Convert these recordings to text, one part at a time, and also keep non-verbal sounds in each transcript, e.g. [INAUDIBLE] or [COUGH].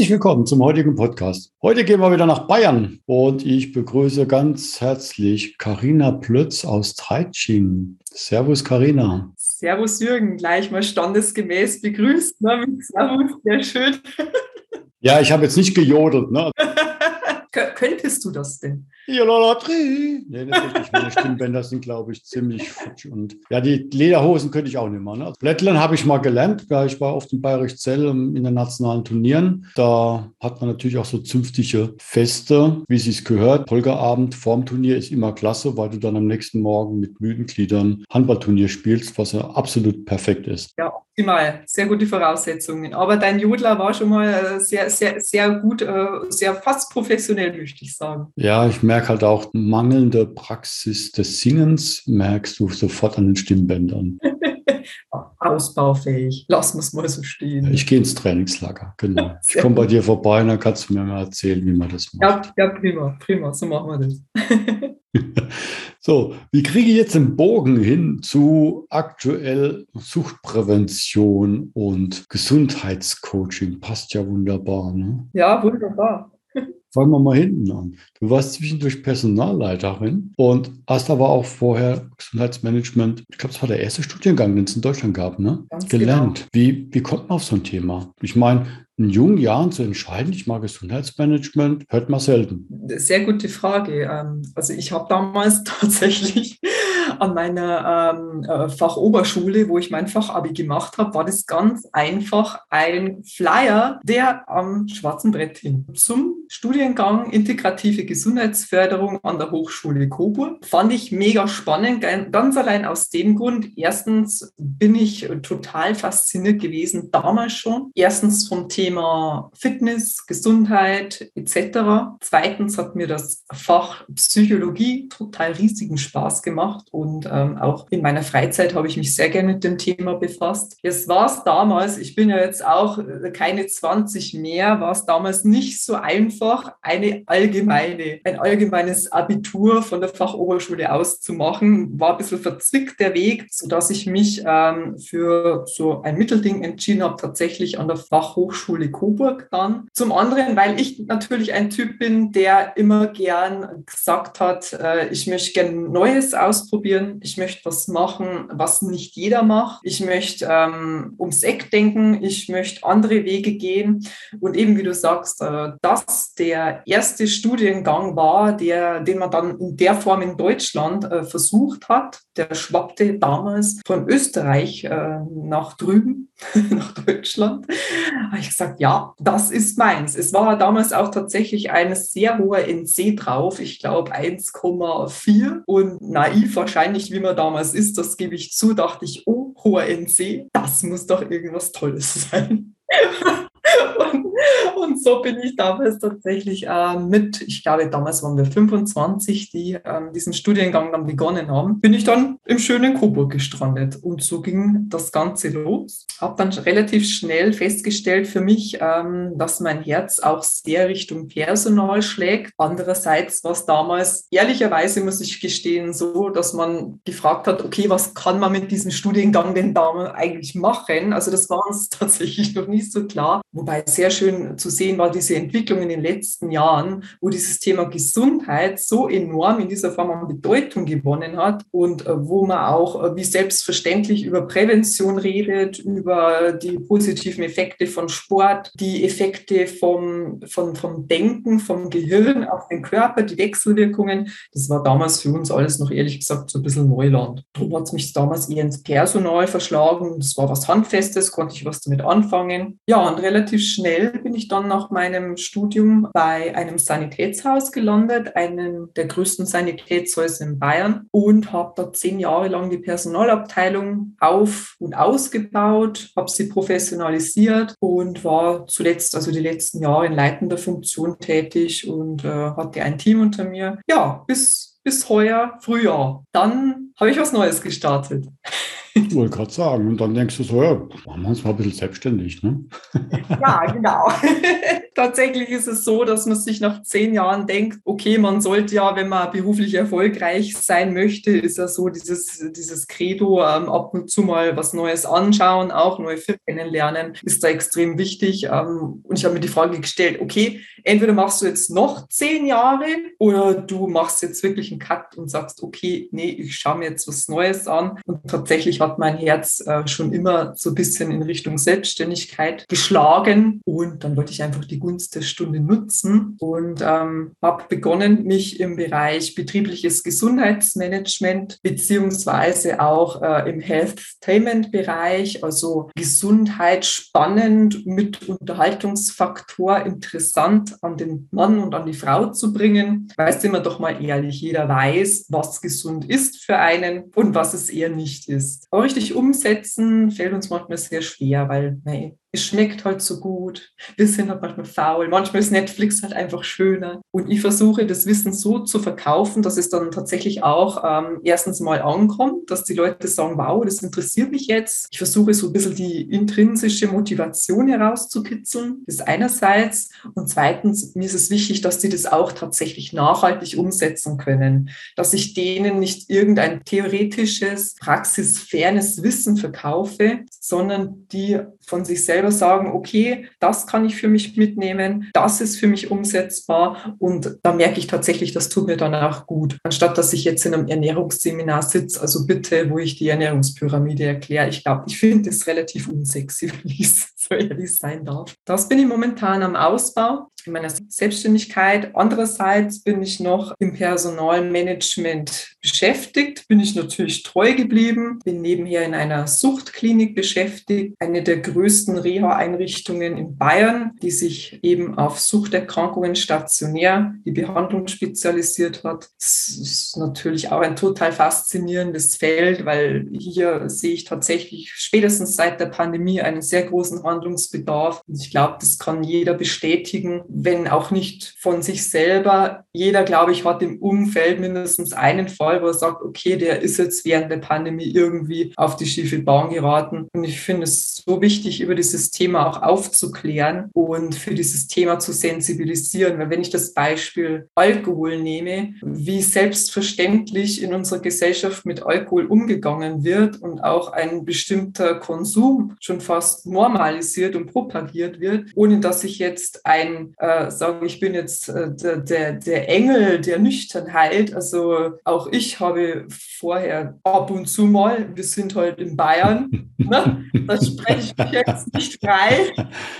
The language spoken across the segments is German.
Herzlich willkommen zum heutigen Podcast. Heute gehen wir wieder nach Bayern und ich begrüße ganz herzlich Karina Plötz aus Treitschin. Servus Karina. Servus Jürgen, gleich mal standesgemäß begrüßt. Ne? Servus, sehr schön. Ja, ich habe jetzt nicht gejodelt. Ne? [LAUGHS] Könntest du das denn? Jolatrie. Nee, das ist. Meine Stimmbänder sind, glaube ich, ziemlich futsch. Und ja, die Lederhosen könnte ich auch nicht mehr. Ne? Blättlern habe ich mal gelernt. Ja, ich war auf dem Bayerisch Zell in den nationalen Turnieren. Da hat man natürlich auch so zünftige Feste, wie es sich gehört. Polgerabend vorm Turnier ist immer klasse, weil du dann am nächsten Morgen mit müden Gliedern Handballturnier spielst, was ja absolut perfekt ist. Ja, optimal. Sehr gute Voraussetzungen. Aber dein Jodler war schon mal äh, sehr, sehr, sehr gut, äh, sehr fast professionell, möchte ich sagen. Ja, ich merke halt auch mangelnde Praxis des Singens, merkst du sofort an den Stimmbändern. [LAUGHS] Ausbaufähig. Lass uns mal so stehen. Ich gehe ins Trainingslager, genau. [LAUGHS] Ich komme bei dir vorbei und dann kannst du mir mal erzählen, wie man das macht. Ja, ja prima, prima, so machen wir das. [LAUGHS] so, wie kriege ich jetzt den Bogen hin zu aktuell Suchtprävention und Gesundheitscoaching? Passt ja wunderbar, ne? Ja, wunderbar. Fangen wir mal hinten an. Du warst zwischendurch Personalleiterin und hast aber auch vorher Gesundheitsmanagement, ich glaube, das war der erste Studiengang, den es in Deutschland gab, ne? Ganz gelernt. Genau. Wie, wie kommt man auf so ein Thema? Ich meine, in jungen Jahren zu entscheiden, ich mag Gesundheitsmanagement, hört man selten. Sehr gute Frage. Ähm, also ich habe damals [LAUGHS] tatsächlich an meiner ähm, äh, Fachoberschule, wo ich mein Fachabi gemacht habe, war das ganz einfach ein Flyer, der am schwarzen Brett hing. Zum Studiengang Integrative Gesundheitsförderung an der Hochschule Coburg. Fand ich mega spannend, ganz allein aus dem Grund. Erstens bin ich total fasziniert gewesen, damals schon. Erstens vom Thema Fitness, Gesundheit etc. Zweitens hat mir das Fach Psychologie total riesigen Spaß gemacht und ähm, auch in meiner Freizeit habe ich mich sehr gerne mit dem Thema befasst. Es war es damals, ich bin ja jetzt auch äh, keine 20 mehr, war es damals nicht so einfach, eine allgemeine, ein allgemeines Abitur von der Fachoberschule auszumachen. War ein bisschen verzwickt der Weg, sodass ich mich ähm, für so ein Mittelding entschieden habe, tatsächlich an der Fachhochschule Coburg dann. Zum anderen, weil ich natürlich ein Typ bin, der immer gern gesagt hat, äh, ich möchte gern Neues ausprobieren. Ich möchte was machen, was nicht jeder macht. Ich möchte ähm, ums Eck denken. Ich möchte andere Wege gehen. Und eben, wie du sagst, äh, der erste Studiengang war, der, den man dann in der Form in Deutschland äh, versucht hat, der schwappte damals von Österreich äh, nach drüben, [LAUGHS] nach Deutschland. Habe ich gesagt, ja, das ist meins. Es war damals auch tatsächlich ein sehr hoher NC drauf, ich glaube 1,4 und naiv wahrscheinlich, wie man damals ist, das gebe ich zu, dachte ich, oh, hoher NC, das muss doch irgendwas Tolles [LAUGHS] sein. [LAUGHS] und, [LAUGHS] so bin ich damals tatsächlich äh, mit, ich glaube, damals waren wir 25, die äh, diesen Studiengang dann begonnen haben, bin ich dann im schönen Coburg gestrandet. Und so ging das Ganze los. Habe dann relativ schnell festgestellt für mich, ähm, dass mein Herz auch sehr Richtung Personal schlägt. Andererseits war es damals, ehrlicherweise muss ich gestehen, so, dass man gefragt hat, okay, was kann man mit diesem Studiengang denn da eigentlich machen? Also das war uns [LAUGHS] tatsächlich noch nicht so klar. Wobei sehr schön zu sehen war diese Entwicklung in den letzten Jahren, wo dieses Thema Gesundheit so enorm in dieser Form an Bedeutung gewonnen hat und äh, wo man auch äh, wie selbstverständlich über Prävention redet, über die positiven Effekte von Sport, die Effekte vom, vom, vom Denken, vom Gehirn auf den Körper, die Wechselwirkungen. Das war damals für uns alles noch ehrlich gesagt so ein bisschen Neuland. Darum hat es mich damals eher ins Personal verschlagen. Das war was Handfestes, konnte ich was damit anfangen. Ja, und relativ schnell bin ich dann nach meinem Studium bei einem Sanitätshaus gelandet, einem der größten Sanitätshäuser in Bayern und habe dort zehn Jahre lang die Personalabteilung auf und ausgebaut, habe sie professionalisiert und war zuletzt, also die letzten Jahre in leitender Funktion tätig und äh, hatte ein Team unter mir. Ja, bis bis heuer Frühjahr. Dann habe ich was Neues gestartet. Ich [LAUGHS] wollte gerade sagen, und dann denkst du so, ja, machen wir uns mal ein bisschen selbstständig. Ne? Ja, genau. [LAUGHS] Tatsächlich ist es so, dass man sich nach zehn Jahren denkt, okay, man sollte ja, wenn man beruflich erfolgreich sein möchte, ist ja so dieses, dieses Credo, ähm, ab und zu mal was Neues anschauen, auch neue Firmen kennenlernen, ist da extrem wichtig. Ähm, und ich habe mir die Frage gestellt, okay, entweder machst du jetzt noch zehn Jahre oder du machst jetzt wirklich einen Cut und sagst, okay, nee, ich schaue mir jetzt was Neues an. Und tatsächlich hat mein Herz äh, schon immer so ein bisschen in Richtung Selbstständigkeit geschlagen. Und dann wollte ich einfach die Gunst der Stunde nutzen und ähm, habe begonnen, mich im Bereich betriebliches Gesundheitsmanagement beziehungsweise auch äh, im Healthtainment-Bereich, also Gesundheit spannend mit Unterhaltungsfaktor interessant an den Mann und an die Frau zu bringen. Weißt immer doch mal ehrlich, jeder weiß, was gesund ist für einen und was es eher nicht ist. Aber richtig umsetzen fällt uns manchmal sehr schwer, weil nein, es schmeckt halt so gut. Wir sind halt manchmal faul. Manchmal ist Netflix halt einfach schöner. Und ich versuche, das Wissen so zu verkaufen, dass es dann tatsächlich auch ähm, erstens mal ankommt, dass die Leute sagen, wow, das interessiert mich jetzt. Ich versuche so ein bisschen die intrinsische Motivation herauszukitzeln. Das ist einerseits. Und zweitens, mir ist es wichtig, dass die das auch tatsächlich nachhaltig umsetzen können. Dass ich denen nicht irgendein theoretisches, praxisfernes Wissen verkaufe, sondern die von sich selbst selber sagen, okay, das kann ich für mich mitnehmen, das ist für mich umsetzbar und da merke ich tatsächlich, das tut mir dann auch gut. Anstatt dass ich jetzt in einem Ernährungsseminar sitze, also bitte, wo ich die Ernährungspyramide erkläre. Ich glaube, ich finde es relativ unsexy, [LAUGHS] wenn ich so ehrlich sein darf. Das bin ich momentan am Ausbau in meiner Selbstständigkeit. Andererseits bin ich noch im Personalmanagement beschäftigt, bin ich natürlich treu geblieben, bin nebenher in einer Suchtklinik beschäftigt, eine der größten Reha-Einrichtungen in Bayern, die sich eben auf Suchterkrankungen stationär die Behandlung spezialisiert hat. Das ist natürlich auch ein total faszinierendes Feld, weil hier sehe ich tatsächlich spätestens seit der Pandemie einen sehr großen Handlungsbedarf. Ich glaube, das kann jeder bestätigen, wenn auch nicht von sich selber. Jeder, glaube ich, hat im Umfeld mindestens einen Fall, wo er sagt, okay, der ist jetzt während der Pandemie irgendwie auf die schiefe Bahn geraten. Und ich finde es so wichtig, über dieses Thema auch aufzuklären und für dieses Thema zu sensibilisieren. Weil wenn ich das Beispiel Alkohol nehme, wie selbstverständlich in unserer Gesellschaft mit Alkohol umgegangen wird und auch ein bestimmter Konsum schon fast normalisiert und propagiert wird, ohne dass ich jetzt ein äh, sagen, ich bin jetzt äh, der, der, der Engel der Nüchternheit. Also auch ich habe vorher ab und zu mal, wir sind heute halt in Bayern, [LAUGHS] ne? das spreche ich jetzt nicht frei,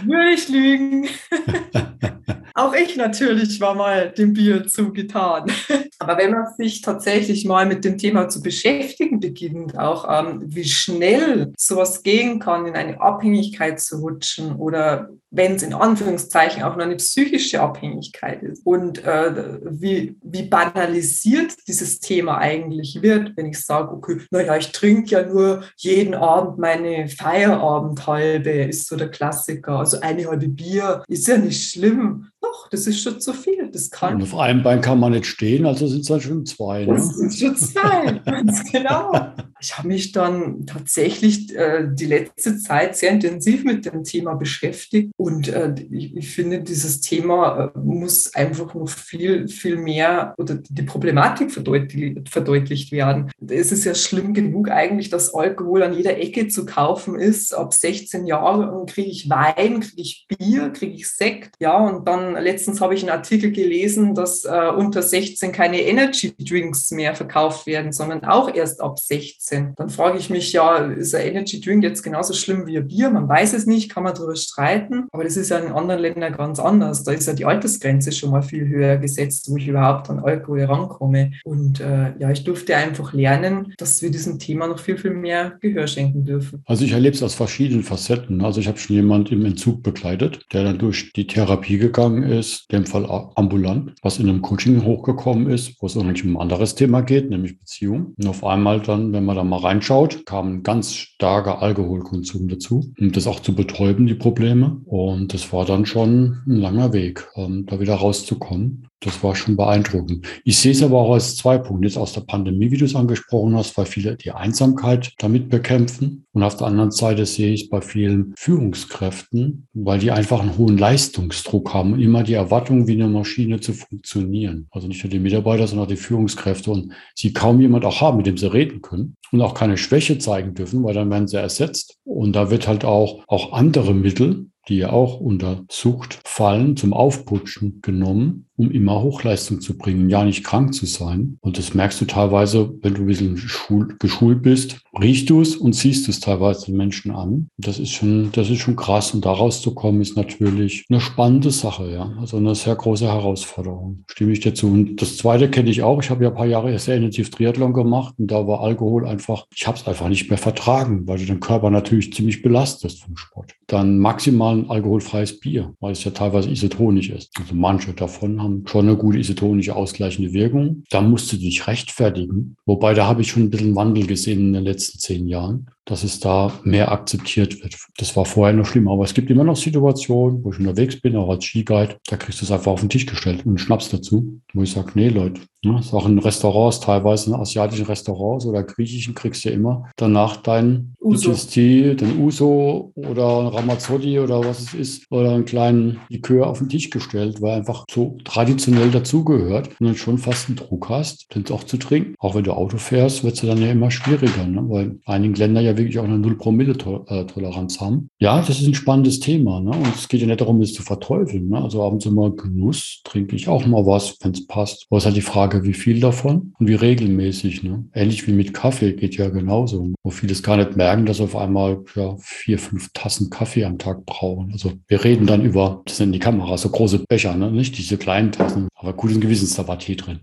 würde ich lügen. [LAUGHS] Auch ich natürlich war mal dem Bier zugetan. [LAUGHS] Aber wenn man sich tatsächlich mal mit dem Thema zu beschäftigen beginnt, auch ähm, wie schnell sowas gehen kann, in eine Abhängigkeit zu rutschen oder wenn es in Anführungszeichen auch nur eine psychische Abhängigkeit ist und äh, wie, wie banalisiert dieses Thema eigentlich wird, wenn ich sage, okay, naja, ich trinke ja nur jeden Abend meine Feierabendhalbe, ist so der Klassiker. Also eine halbe Bier ist ja nicht schlimm. Doch, das ist schon zu viel. Das kann. Und auf einem Bein kann man nicht stehen, also sind es halt schon zwei. Ne? Das sind schon zwei, [LAUGHS] ganz genau. Ich habe mich dann tatsächlich äh, die letzte Zeit sehr intensiv mit dem Thema beschäftigt und äh, ich, ich, finde, dieses Thema äh, muss einfach noch viel, viel mehr oder die Problematik verdeutlicht, verdeutlicht werden. Es ist ja schlimm genug eigentlich, dass Alkohol an jeder Ecke zu kaufen ist. Ab 16 Jahren kriege ich Wein, kriege ich Bier, kriege ich Sekt. Ja, und dann letztens habe ich einen Artikel gelesen, dass äh, unter 16 keine Energy Drinks mehr verkauft werden, sondern auch erst ab 16. Dann frage ich mich, ja, ist ein Energy Drink jetzt genauso schlimm wie ein Bier? Man weiß es nicht, kann man darüber streiten. Aber das ist ja in anderen Ländern ganz anders. Da ist ja die Altersgrenze schon mal viel höher gesetzt, wo ich überhaupt an Alkohol rankomme. Und äh, ja, ich durfte einfach lernen, dass wir diesem Thema noch viel, viel mehr Gehör schenken dürfen. Also ich erlebe es aus verschiedenen Facetten. Also ich habe schon jemanden im Entzug begleitet, der dann durch die Therapie gegangen ist, in dem Fall ambulant, was in einem Coaching hochgekommen ist, wo es eigentlich um ein anderes Thema geht, nämlich Beziehung. Und auf einmal dann, wenn man da mal reinschaut, kam ein ganz starker Alkoholkonsum dazu, um das auch zu betäuben, die Probleme. Und das war dann schon ein langer Weg, um da wieder rauszukommen. Das war schon beeindruckend. Ich sehe es aber auch als zwei Punkte. Jetzt aus der Pandemie, wie du es angesprochen hast, weil viele die Einsamkeit damit bekämpfen. Und auf der anderen Seite sehe ich es bei vielen Führungskräften, weil die einfach einen hohen Leistungsdruck haben immer die Erwartung, wie eine Maschine zu funktionieren. Also nicht nur die Mitarbeiter, sondern auch die Führungskräfte und sie kaum jemand auch haben, mit dem sie reden können und auch keine Schwäche zeigen dürfen, weil dann werden sie ersetzt. Und da wird halt auch, auch andere Mittel, die ja auch unter Sucht fallen, zum Aufputschen genommen um immer Hochleistung zu bringen, ja nicht krank zu sein. Und das merkst du teilweise, wenn du ein bisschen schul geschult bist, riechst du es und siehst es teilweise den Menschen an. Das ist schon, das ist schon krass. Und daraus zu kommen, ist natürlich eine spannende Sache, ja. Also eine sehr große Herausforderung. Stimme ich dir zu. Und das zweite kenne ich auch. Ich habe ja ein paar Jahre sehr intensiv Triathlon gemacht und da war Alkohol einfach, ich habe es einfach nicht mehr vertragen, weil du den Körper natürlich ziemlich belastest vom Sport. Dann maximal ein alkoholfreies Bier, weil es ja teilweise isotonisch ist. Also manche davon haben haben schon eine gute isotonische ausgleichende Wirkung. Da musst du dich rechtfertigen. Wobei da habe ich schon ein bisschen Wandel gesehen in den letzten zehn Jahren dass es da mehr akzeptiert wird. Das war vorher noch schlimmer, aber es gibt immer noch Situationen, wo ich unterwegs bin, auch als Skiguide, da kriegst du es einfach auf den Tisch gestellt und Schnaps dazu, wo ich sage, nee Leute, ne, ist auch in Restaurants, teilweise in asiatischen Restaurants oder griechischen kriegst du ja immer danach dein GST, den Uso oder ein Ramazzotti oder was es ist, oder einen kleinen Likör auf den Tisch gestellt, weil einfach so traditionell dazugehört und dann schon fast einen Druck hast, den auch zu trinken. Auch wenn du Auto fährst, wird es dann ja immer schwieriger, ne? weil in einigen Ländern ja wirklich auch eine Null-Promille-Toleranz haben. Ja, das ist ein spannendes Thema. Ne? Und es geht ja nicht darum, es zu verteufeln. Ne? Also abends immer Genuss, trinke ich auch mal was, wenn es passt. Aber es ist halt die Frage, wie viel davon und wie regelmäßig. Ne? Ähnlich wie mit Kaffee geht ja genauso. Wo viele es gar nicht merken, dass sie auf einmal ja, vier, fünf Tassen Kaffee am Tag brauchen. Also wir reden dann über, das sind die Kameras, so große Becher, ne? nicht diese kleinen Tassen. Aber guten Gewissens, da war Tee drin.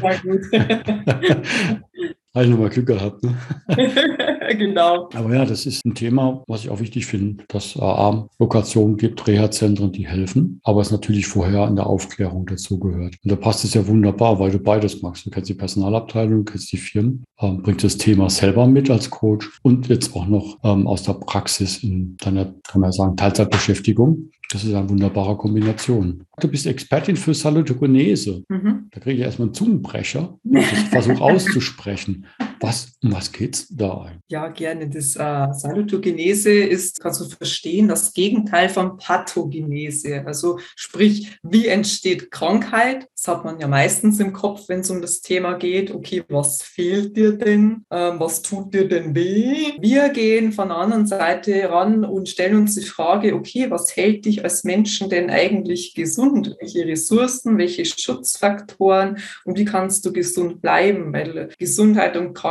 War gut. [LAUGHS] [LAUGHS] Habe ich nochmal Glück gehabt. Ne? [LAUGHS] genau. Aber ja, das ist ein Thema, was ich auch wichtig finde, dass AA Lokationen gibt, Reha-Zentren, die helfen, aber es natürlich vorher an der Aufklärung dazugehört. Und da passt es ja wunderbar, weil du beides machst. Du kennst die Personalabteilung, du kennst die Firmen, ähm, bringst das Thema selber mit als Coach und jetzt auch noch ähm, aus der Praxis in deiner, kann man ja sagen, Teilzeitbeschäftigung. Das ist eine wunderbare Kombination. Du bist Expertin für Salutogenese. Mhm. Da kriege ich erstmal einen Zungenbrecher, [LAUGHS] ich versuche auszusprechen. Was, um was geht es da? Ja, gerne. Das äh, Salutogenese ist, kannst du verstehen, das Gegenteil von Pathogenese. Also sprich, wie entsteht Krankheit? Das hat man ja meistens im Kopf, wenn es um das Thema geht. Okay, was fehlt dir denn? Ähm, was tut dir denn weh? Wir gehen von der anderen Seite ran und stellen uns die Frage, okay, was hält dich als Menschen denn eigentlich gesund? Welche Ressourcen, welche Schutzfaktoren und wie kannst du gesund bleiben? Weil Gesundheit und Krankheit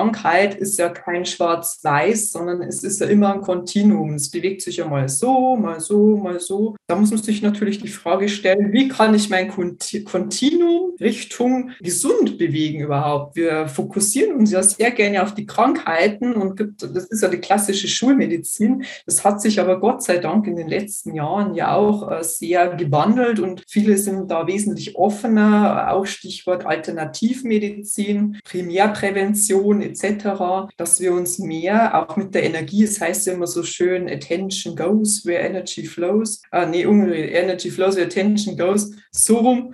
ist ja kein Schwarz-Weiß, sondern es ist ja immer ein Kontinuum. Es bewegt sich ja mal so, mal so, mal so. Da muss man sich natürlich die Frage stellen, wie kann ich mein Kontinuum Richtung gesund bewegen überhaupt? Wir fokussieren uns ja sehr gerne auf die Krankheiten und gibt, das ist ja die klassische Schulmedizin. Das hat sich aber Gott sei Dank in den letzten Jahren ja auch äh, sehr gewandelt und viele sind da wesentlich offener, auch Stichwort Alternativmedizin, Primärprävention etc., dass wir uns mehr auch mit der Energie, es heißt ja immer so schön, Attention goes where energy flows, äh, nee, Energy flows where attention goes, so rum.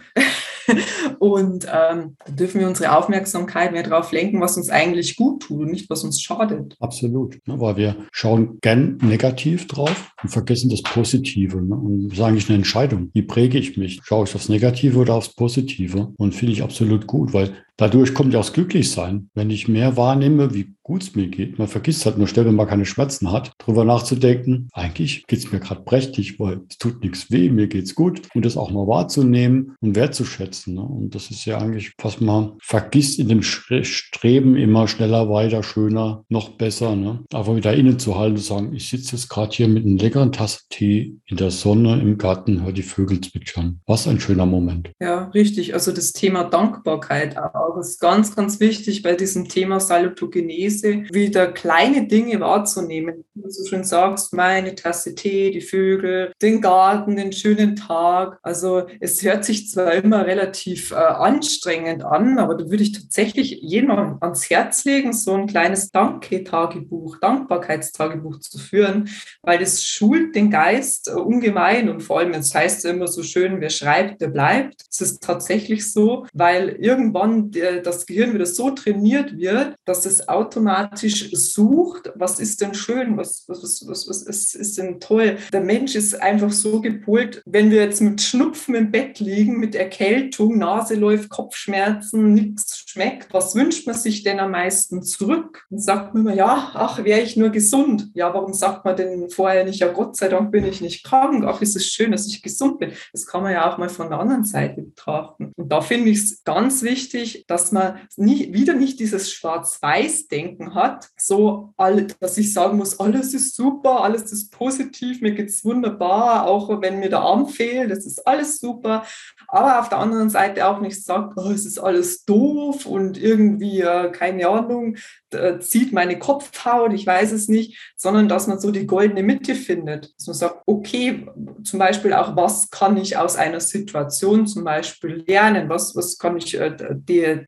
[LAUGHS] und ähm, dürfen wir unsere Aufmerksamkeit mehr darauf lenken, was uns eigentlich gut tut und nicht, was uns schadet. Absolut, ne, weil wir schauen gern negativ drauf und vergessen das Positive. Ne? Und das ist eigentlich eine Entscheidung. Wie präge ich mich? Schaue ich aufs Negative oder aufs Positive? Und finde ich absolut gut, weil Dadurch kommt ja auch das Glücklichsein. Wenn ich mehr wahrnehme, wie gut es mir geht, man vergisst halt nur schnell, wenn man keine Schmerzen hat, darüber nachzudenken, eigentlich geht es mir gerade prächtig, weil es tut nichts weh, mir geht es gut. Und das auch mal wahrzunehmen und wertzuschätzen. Ne? Und das ist ja eigentlich, was man vergisst in dem Streben immer schneller, weiter, schöner, noch besser. Ne? Aber wieder innen zu halten und sagen, ich sitze jetzt gerade hier mit einer leckeren Tasse Tee in der Sonne im Garten, höre die Vögel zwitschern. Was ein schöner Moment. Ja, richtig. Also das Thema Dankbarkeit auch auch ist ganz, ganz wichtig bei diesem Thema Salutogenese, wieder kleine Dinge wahrzunehmen. Wie du so schön sagst, meine Tasse Tee, die Vögel, den Garten, den schönen Tag. Also es hört sich zwar immer relativ äh, anstrengend an, aber da würde ich tatsächlich jedem ans Herz legen, so ein kleines Danke-Tagebuch, Dankbarkeitstagebuch zu führen, weil das schult den Geist äh, ungemein und vor allem, es heißt immer so schön, wer schreibt, der bleibt. Es ist tatsächlich so, weil irgendwann das Gehirn wieder so trainiert wird, dass es automatisch sucht, was ist denn schön, was, was, was, was, was ist, ist denn toll. Der Mensch ist einfach so gepolt, wenn wir jetzt mit Schnupfen im Bett liegen, mit Erkältung, Nase läuft, Kopfschmerzen, nichts schmeckt, was wünscht man sich denn am meisten zurück? Dann sagt man immer, ja, ach, wäre ich nur gesund. Ja, warum sagt man denn vorher nicht, ja, Gott sei Dank bin ich nicht krank, ach, ist es schön, dass ich gesund bin. Das kann man ja auch mal von der anderen Seite betrachten. Und da finde ich es ganz wichtig, dass man nie, wieder nicht dieses Schwarz-Weiß-Denken hat, so, dass ich sagen muss, alles ist super, alles ist positiv, mir geht es wunderbar, auch wenn mir der Arm fehlt, das ist alles super. Aber auf der anderen Seite auch nicht sagt, oh, es ist alles doof und irgendwie, äh, keine Ahnung, zieht meine Kopfhaut, ich weiß es nicht, sondern dass man so die goldene Mitte findet. Dass man sagt, okay, zum Beispiel auch, was kann ich aus einer Situation zum Beispiel lernen? Was, was kann ich äh,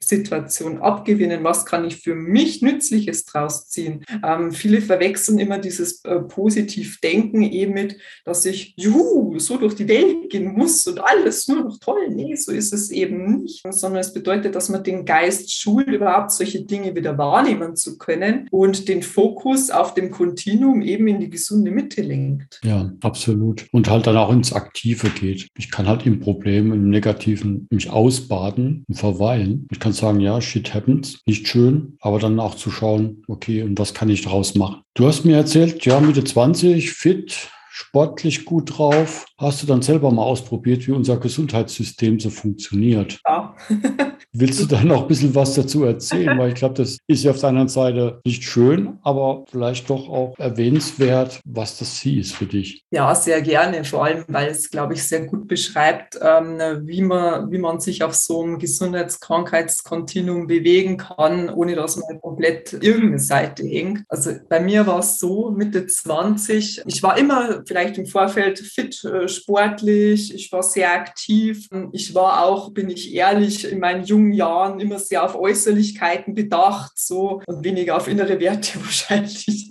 Situation abgewinnen? Was kann ich für mich Nützliches draus ziehen? Ähm, viele verwechseln immer dieses äh, Positiv-Denken eben mit, dass ich, juhu, so durch die Welt gehen muss und alles nur noch toll. Nee, so ist es eben nicht, sondern es bedeutet, dass man den Geist schult, überhaupt solche Dinge wieder wahrnehmen zu können und den Fokus auf dem Kontinuum eben in die gesunde Mitte lenkt. Ja, absolut. Und halt dann auch ins Aktive geht. Ich kann halt im Problem, im Negativen mich ausbaden und verweilen. Ich kann sagen, ja, shit happens, nicht schön, aber dann auch zu schauen, okay, und was kann ich daraus machen? Du hast mir erzählt, ja, Mitte 20, fit, sportlich gut drauf. Hast du dann selber mal ausprobiert, wie unser Gesundheitssystem so funktioniert? Ja. [LAUGHS] Willst du da noch ein bisschen was dazu erzählen? Weil ich glaube, das ist ja auf der anderen Seite nicht schön, aber vielleicht doch auch erwähnenswert, was das hieß für dich. Ja, sehr gerne, vor allem, weil es, glaube ich, sehr gut beschreibt, ähm, wie, man, wie man sich auf so einem Gesundheitskrankheitskontinuum bewegen kann, ohne dass man komplett irgendeine Seite hängt. Also bei mir war es so, Mitte 20, ich war immer vielleicht im Vorfeld fit, äh, sportlich, ich war sehr aktiv. Ich war auch, bin ich ehrlich, in meinen jungen Jahren immer sehr auf Äußerlichkeiten bedacht, so und weniger auf innere Werte [LAUGHS] wahrscheinlich,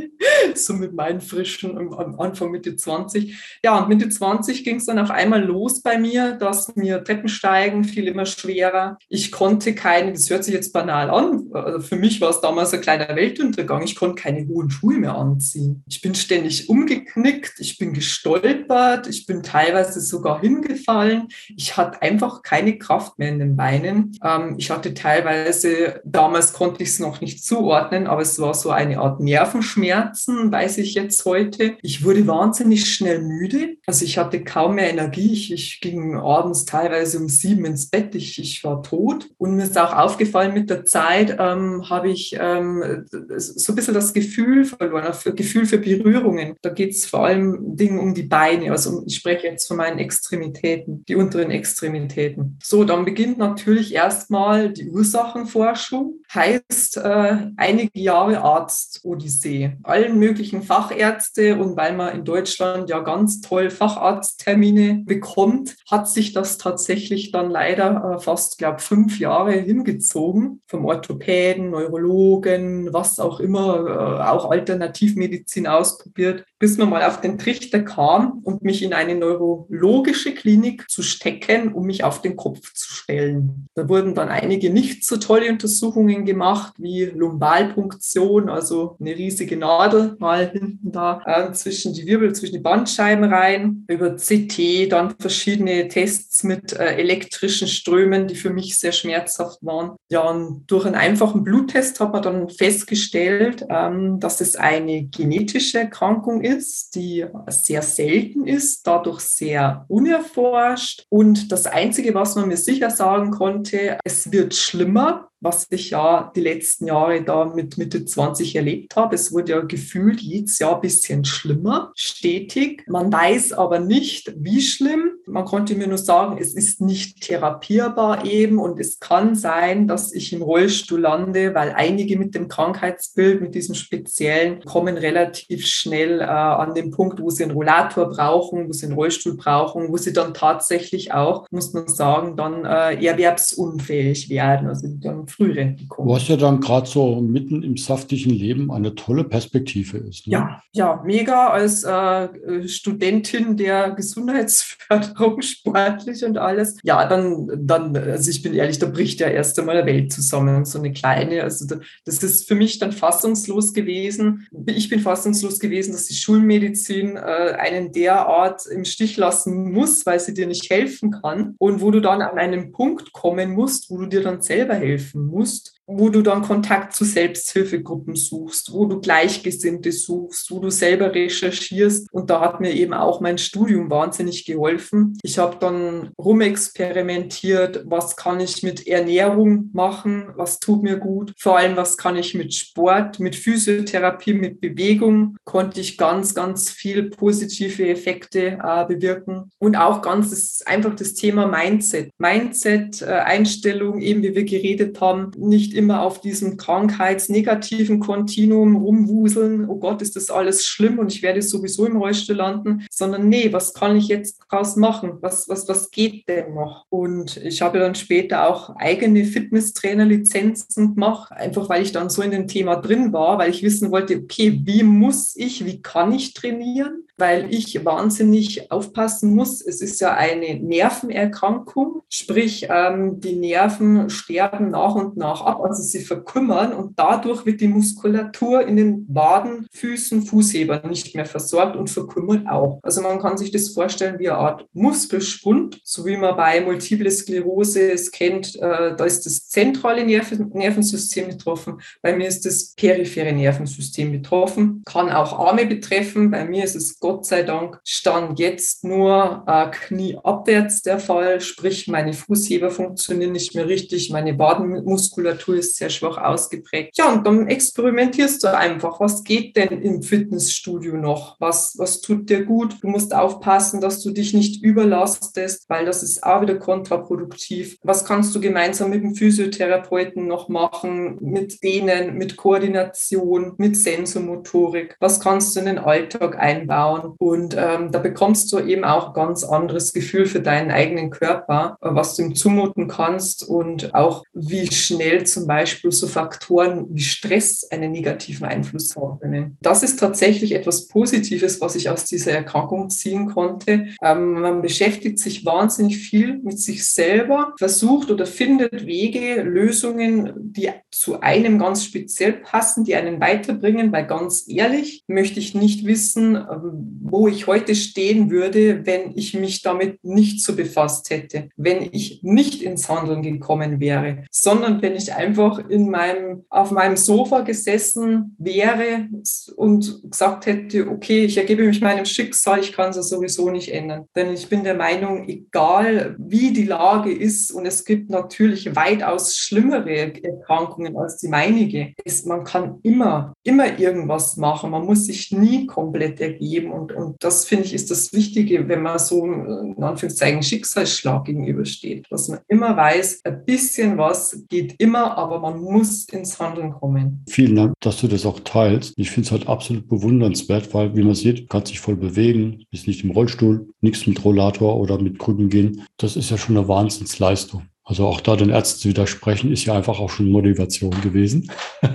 so mit meinen frischen am Anfang Mitte 20. Ja, und Mitte 20 ging es dann auf einmal los bei mir, dass mir Treppensteigen fiel immer schwerer. Ich konnte keine, das hört sich jetzt banal an, also für mich war es damals ein kleiner Weltuntergang, ich konnte keine hohen Schuhe mehr anziehen. Ich bin ständig umgeknickt, ich bin gestolpert, ich bin teilweise sogar hingefallen. Ich hatte einfach keine Kraft mehr in den Beinen. Ähm, ich hatte teilweise, damals konnte ich es noch nicht zuordnen, aber es war so eine Art Nervenschmerzen, weiß ich jetzt heute. Ich wurde wahnsinnig schnell müde. Also ich hatte kaum mehr Energie. Ich, ich ging abends teilweise um sieben ins Bett. Ich, ich war tot. Und mir ist auch aufgefallen, mit der Zeit ähm, habe ich ähm, so ein bisschen das Gefühl verloren, das Gefühl für Berührungen. Da geht es vor allem Dingen um die Beine. Also ich spreche jetzt von meinen Extremitäten, die unteren Extremitäten. So, dann beginnt natürlich erst erstmal die Ursachenforschung, heißt äh, einige Jahre Arzt-Odyssee. Allen möglichen Fachärzte und weil man in Deutschland ja ganz toll Facharzttermine bekommt, hat sich das tatsächlich dann leider äh, fast, glaube fünf Jahre hingezogen. Vom Orthopäden, Neurologen, was auch immer, äh, auch Alternativmedizin ausprobiert, bis man mal auf den Trichter kam und mich in eine neurologische Klinik zu stecken, um mich auf den Kopf zu stellen. Da wurden dann einige nicht so tolle Untersuchungen gemacht, wie Lumbalpunktion, also eine riesige Nadel mal hinten da äh, zwischen die Wirbel, zwischen die Bandscheiben rein, über CT, dann verschiedene Tests mit äh, elektrischen Strömen, die für mich sehr schmerzhaft waren. Ja, und durch einen einfachen Bluttest hat man dann festgestellt, ähm, dass es eine genetische Erkrankung ist, die sehr selten ist, dadurch sehr unerforscht. Und das Einzige, was man mir sicher sagen konnte, es wird schlimmer was ich ja die letzten Jahre da mit Mitte 20 erlebt habe. Es wurde ja gefühlt jedes Jahr ein bisschen schlimmer, stetig. Man weiß aber nicht, wie schlimm. Man konnte mir nur sagen, es ist nicht therapierbar eben und es kann sein, dass ich im Rollstuhl lande, weil einige mit dem Krankheitsbild, mit diesem speziellen, kommen relativ schnell äh, an den Punkt, wo sie einen Rollator brauchen, wo sie einen Rollstuhl brauchen, wo sie dann tatsächlich auch, muss man sagen, dann äh, erwerbsunfähig werden, also dann Frührente kommen. Was ja dann gerade so mitten im saftigen Leben eine tolle Perspektive ist. Ne? Ja, ja, mega als äh, Studentin der Gesundheitsförderung, [LAUGHS] sportlich und alles. Ja, dann, dann, also ich bin ehrlich, da bricht ja erst einmal eine Welt zusammen, so eine kleine. Also das ist für mich dann fassungslos gewesen. Ich bin fassungslos gewesen, dass die Schulmedizin äh, einen derart im Stich lassen muss, weil sie dir nicht helfen kann. Und wo du dann an einen Punkt kommen musst, wo du dir dann selber helfen musst wo du dann Kontakt zu Selbsthilfegruppen suchst, wo du Gleichgesinnte suchst, wo du selber recherchierst. Und da hat mir eben auch mein Studium wahnsinnig geholfen. Ich habe dann rumexperimentiert, was kann ich mit Ernährung machen, was tut mir gut, vor allem was kann ich mit Sport, mit Physiotherapie, mit Bewegung, konnte ich ganz, ganz viel positive Effekte äh, bewirken. Und auch ganz das, einfach das Thema Mindset. Mindset, äh, Einstellung, eben wie wir geredet haben, nicht nicht immer auf diesem krankheitsnegativen Kontinuum rumwuseln, oh Gott, ist das alles schlimm und ich werde sowieso im Rollstuhl landen, sondern nee, was kann ich jetzt draus machen? Was, was, was geht denn noch? Und ich habe dann später auch eigene Fitnesstrainer-Lizenzen gemacht, einfach weil ich dann so in dem Thema drin war, weil ich wissen wollte, okay, wie muss ich, wie kann ich trainieren? Weil ich wahnsinnig aufpassen muss. Es ist ja eine Nervenerkrankung, sprich ähm, die Nerven sterben nach und nach ab, also sie verkümmern und dadurch wird die Muskulatur in den Waden, Füßen, Fußhebern nicht mehr versorgt und verkümmert auch. Also man kann sich das vorstellen wie eine Art Muskelschwund, so wie man bei Multiple Sklerose es kennt, äh, da ist das zentrale Nerven Nervensystem betroffen, bei mir ist das periphere Nervensystem betroffen, kann auch Arme betreffen, bei mir ist es Gott Gott sei Dank stand jetzt nur äh, knieabwärts der Fall, sprich meine Fußheber funktionieren nicht mehr richtig, meine Wadenmuskulatur ist sehr schwach ausgeprägt. Ja, und dann experimentierst du einfach, was geht denn im Fitnessstudio noch? Was, was tut dir gut? Du musst aufpassen, dass du dich nicht überlastest, weil das ist auch wieder kontraproduktiv. Was kannst du gemeinsam mit dem Physiotherapeuten noch machen, mit denen, mit Koordination, mit Sensomotorik? Was kannst du in den Alltag einbauen? Und ähm, da bekommst du eben auch ganz anderes Gefühl für deinen eigenen Körper, was du ihm zumuten kannst und auch wie schnell zum Beispiel so Faktoren wie Stress einen negativen Einfluss haben können. Das ist tatsächlich etwas Positives, was ich aus dieser Erkrankung ziehen konnte. Ähm, man beschäftigt sich wahnsinnig viel mit sich selber, versucht oder findet Wege, Lösungen, die zu einem ganz speziell passen, die einen weiterbringen, weil ganz ehrlich möchte ich nicht wissen, ähm, wo ich heute stehen würde, wenn ich mich damit nicht so befasst hätte, wenn ich nicht ins Handeln gekommen wäre, sondern wenn ich einfach in meinem, auf meinem Sofa gesessen wäre und gesagt hätte, okay, ich ergebe mich meinem Schicksal, ich kann es sowieso nicht ändern. Denn ich bin der Meinung, egal wie die Lage ist, und es gibt natürlich weitaus schlimmere Erkrankungen als die meinige, ist, man kann immer, immer irgendwas machen. Man muss sich nie komplett ergeben und, und das finde ich ist das Wichtige, wenn man so in Anführungszeichen Schicksalsschlag gegenübersteht, dass man immer weiß, ein bisschen was geht immer, aber man muss ins Handeln kommen. Vielen Dank, dass du das auch teilst. Ich finde es halt absolut bewundernswert, weil, wie man sieht, kann sich voll bewegen, ist nicht im Rollstuhl, nichts mit Rollator oder mit Krücken gehen. Das ist ja schon eine Wahnsinnsleistung. Also auch da den Ärzten zu widersprechen, ist ja einfach auch schon Motivation gewesen. [LAUGHS]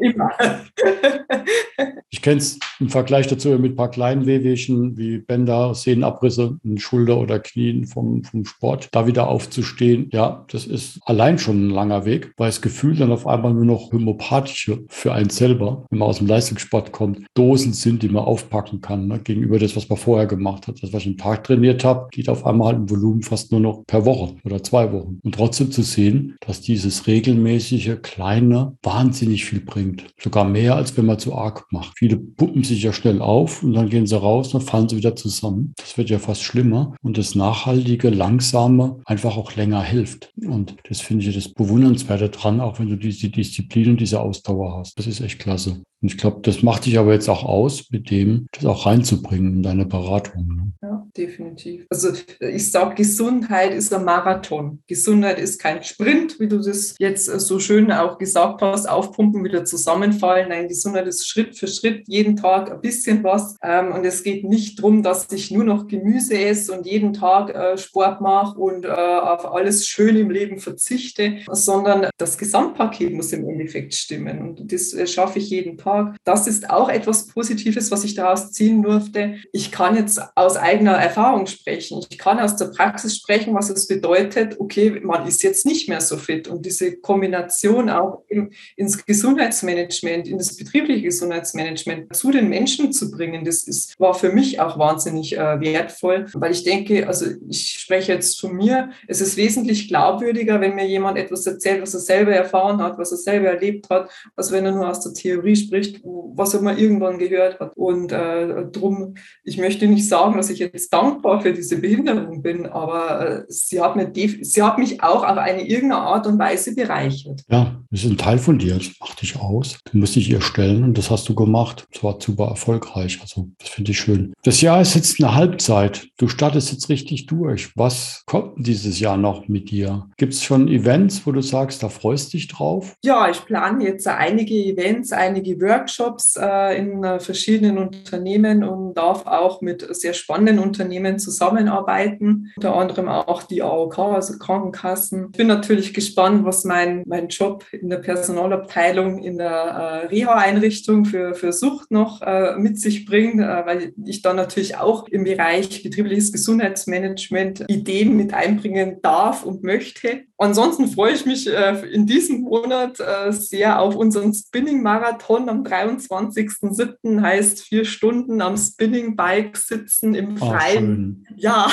Immer. Ich kenne es im Vergleich dazu mit ein paar kleinen Wehwehchen wie Bänder, Sehnenabrisse in Schulter oder Knien vom, vom Sport. Da wieder aufzustehen, ja, das ist allein schon ein langer Weg, weil das Gefühl dann auf einmal nur noch homopathische für einen selber, wenn man aus dem Leistungssport kommt, Dosen sind, die man aufpacken kann, ne, gegenüber das, was man vorher gemacht hat. Das, was ich am Tag trainiert habe, geht auf einmal halt im Volumen fast nur noch per Woche Woche oder zwei Wochen. Und trotzdem zu sehen, dass dieses regelmäßige, kleine, wahnsinnig viel bringt. Sogar mehr, als wenn man zu arg macht. Viele puppen sich ja schnell auf und dann gehen sie raus, dann fallen sie wieder zusammen. Das wird ja fast schlimmer. Und das nachhaltige, langsame einfach auch länger hilft. Und das finde ich das Bewundernswerte dran, auch wenn du diese Disziplin und diese Ausdauer hast. Das ist echt klasse. Und ich glaube, das macht dich aber jetzt auch aus, mit dem das auch reinzubringen in deine Beratung. Ne? Ja, definitiv. Also ich sage, Gesundheit ist ein Marathon. Gesundheit ist kein Sprint, wie du das jetzt so schön auch gesagt hast, aufpumpen, wieder zusammenfallen. Nein, Gesundheit ist Schritt für Schritt, jeden Tag ein bisschen was. Ähm, und es geht nicht darum, dass ich nur noch Gemüse esse und jeden Tag äh, Sport mache und äh, auf alles Schöne im Leben verzichte, sondern das Gesamtpaket muss im Endeffekt stimmen. Und das äh, schaffe ich jeden Tag. Tag. Das ist auch etwas Positives, was ich daraus ziehen durfte. Ich kann jetzt aus eigener Erfahrung sprechen. Ich kann aus der Praxis sprechen, was es bedeutet, okay, man ist jetzt nicht mehr so fit. Und diese Kombination auch ins Gesundheitsmanagement, in das betriebliche Gesundheitsmanagement zu den Menschen zu bringen, das ist, war für mich auch wahnsinnig äh, wertvoll, weil ich denke, also ich spreche jetzt von mir, es ist wesentlich glaubwürdiger, wenn mir jemand etwas erzählt, was er selber erfahren hat, was er selber erlebt hat, als wenn er nur aus der Theorie spricht spricht, was man irgendwann gehört hat. Und äh, drum, ich möchte nicht sagen, dass ich jetzt dankbar für diese Behinderung bin, aber äh, sie, hat mir sie hat mich auch auf eine irgendeine Art und Weise bereichert. Ja, ist ein Teil von dir, das macht dich aus. Du musst dich ihr stellen und das hast du gemacht. Das war super erfolgreich. Also, das finde ich schön. Das Jahr ist jetzt eine Halbzeit. Du startest jetzt richtig durch. Was kommt dieses Jahr noch mit dir? Gibt es schon Events, wo du sagst, da freust dich drauf? Ja, ich plane jetzt einige Events, einige Workshops Workshops äh, in äh, verschiedenen Unternehmen und darf auch mit sehr spannenden Unternehmen zusammenarbeiten, unter anderem auch die AOK, also Krankenkassen. Ich bin natürlich gespannt, was mein, mein Job in der Personalabteilung in der äh, Reha-Einrichtung für, für Sucht noch äh, mit sich bringt, äh, weil ich dann natürlich auch im Bereich betriebliches Gesundheitsmanagement Ideen mit einbringen darf und möchte. Ansonsten freue ich mich äh, in diesem Monat sehr auf unseren Spinning-Marathon am 23.07. heißt vier Stunden am Spinning Bike sitzen im ah, Freien. Oh, ja.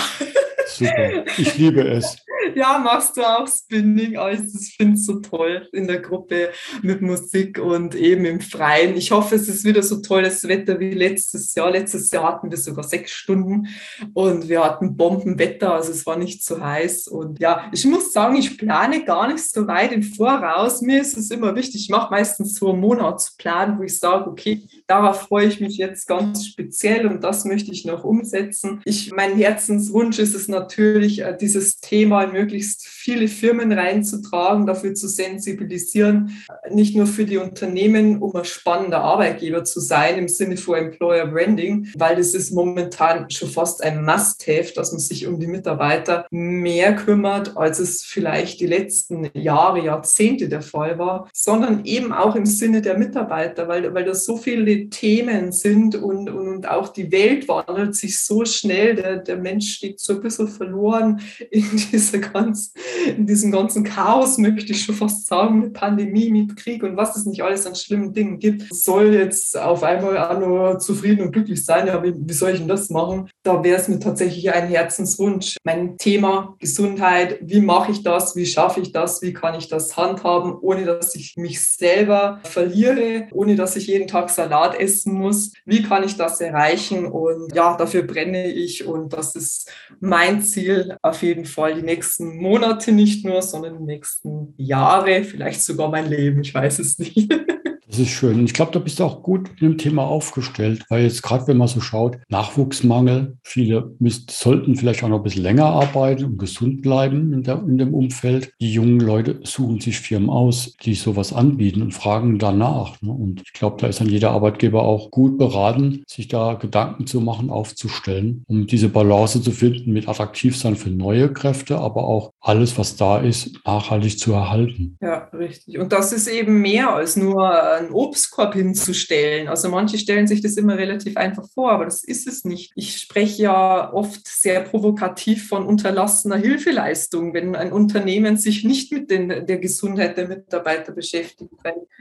Super. Ich liebe es. [LAUGHS] Ja, machst du auch Spinning? Oh, ich finde es so toll in der Gruppe mit Musik und eben im Freien. Ich hoffe, es ist wieder so tolles Wetter wie letztes Jahr. Letztes Jahr hatten wir sogar sechs Stunden und wir hatten Bombenwetter, also es war nicht so heiß. Und ja, ich muss sagen, ich plane gar nicht so weit im Voraus. Mir ist es immer wichtig, ich mache meistens so einen Monatsplan, wo ich sage, okay, darauf freue ich mich jetzt ganz speziell und das möchte ich noch umsetzen. Ich, mein Herzenswunsch ist es natürlich, äh, dieses Thema möglichst viele Firmen reinzutragen, dafür zu sensibilisieren, nicht nur für die Unternehmen, um ein spannender Arbeitgeber zu sein im Sinne von Employer Branding, weil das ist momentan schon fast ein Must-Have, dass man sich um die Mitarbeiter mehr kümmert, als es vielleicht die letzten Jahre, Jahrzehnte der Fall war, sondern eben auch im Sinne der Mitarbeiter, weil, weil das so viele Themen sind und, und auch die Welt wandelt sich so schnell, der, der Mensch steht so ein bisschen verloren in dieser ganz, in diesem ganzen Chaos, möchte ich schon fast sagen, mit Pandemie, mit Krieg und was es nicht alles an schlimmen Dingen gibt, soll jetzt auf einmal auch nur zufrieden und glücklich sein. Ja, wie, wie soll ich denn das machen? Da wäre es mir tatsächlich ein Herzenswunsch. Mein Thema Gesundheit, wie mache ich das? Wie schaffe ich das? Wie kann ich das handhaben, ohne dass ich mich selber verliere, ohne dass ich jeden Tag Salat essen muss? Wie kann ich das erreichen? Und ja, dafür brenne ich und das ist mein Ziel auf jeden Fall die nächsten Monate nicht nur, sondern die nächsten Jahre, vielleicht sogar mein Leben, ich weiß es nicht. [LAUGHS] Ist schön. Ich glaube, da bist du auch gut mit dem Thema aufgestellt, weil jetzt gerade, wenn man so schaut, Nachwuchsmangel, viele müssen, sollten vielleicht auch noch ein bisschen länger arbeiten und gesund bleiben in, der, in dem Umfeld. Die jungen Leute suchen sich Firmen aus, die sowas anbieten und fragen danach. Ne? Und ich glaube, da ist dann jeder Arbeitgeber auch gut beraten, sich da Gedanken zu machen, aufzustellen, um diese Balance zu finden mit attraktiv sein für neue Kräfte, aber auch alles, was da ist, nachhaltig zu erhalten. Ja, richtig. Und das ist eben mehr als nur einen Obstkorb hinzustellen. Also manche stellen sich das immer relativ einfach vor, aber das ist es nicht. Ich spreche ja oft sehr provokativ von unterlassener Hilfeleistung, wenn ein Unternehmen sich nicht mit den, der Gesundheit der Mitarbeiter beschäftigt.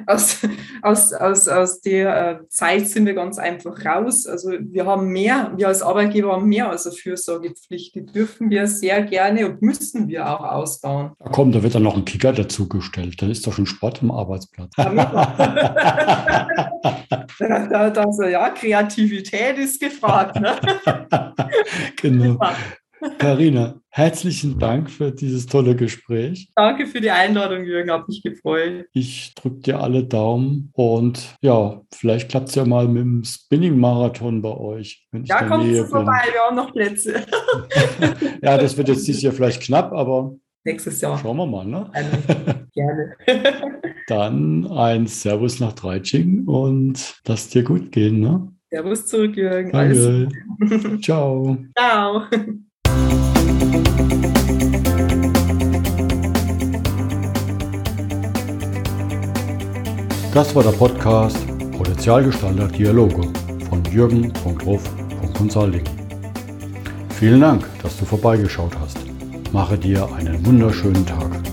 Aus, aus, aus, aus der äh, Zeit sind wir ganz einfach raus. Also wir haben mehr, wir als Arbeitgeber haben mehr als eine Fürsorgepflicht. Die dürfen wir sehr gerne und müssen wir auch ausbauen. Da kommt, da wird dann noch ein Kicker dazugestellt. Dann ist doch schon Sport am Arbeitsplatz. [LAUGHS] also, ja, Kreativität ist gefragt. Ne? [LAUGHS] genau. Karina, herzlichen Dank für dieses tolle Gespräch. Danke für die Einladung, Jürgen, hat mich gefreut. Ich drücke dir alle Daumen und ja, vielleicht klappt es ja mal mit dem Spinning-Marathon bei euch. Wenn ich ja, kommt vorbei, wir haben noch Plätze. [LAUGHS] ja, das wird jetzt dieses Jahr vielleicht knapp, aber nächstes Jahr. Schauen wir mal, ne? Gerne. [LAUGHS] Dann ein Servus nach Dreitsching und lass dir gut gehen, ne? Servus zurück, Jürgen. Danke. [LAUGHS] [LAUGHS] Ciao. Ciao. Das war der Podcast Potenzialgestalter Dialoge von jürgen.ruf.consulting. Vielen Dank, dass du vorbeigeschaut hast. Mache dir einen wunderschönen Tag.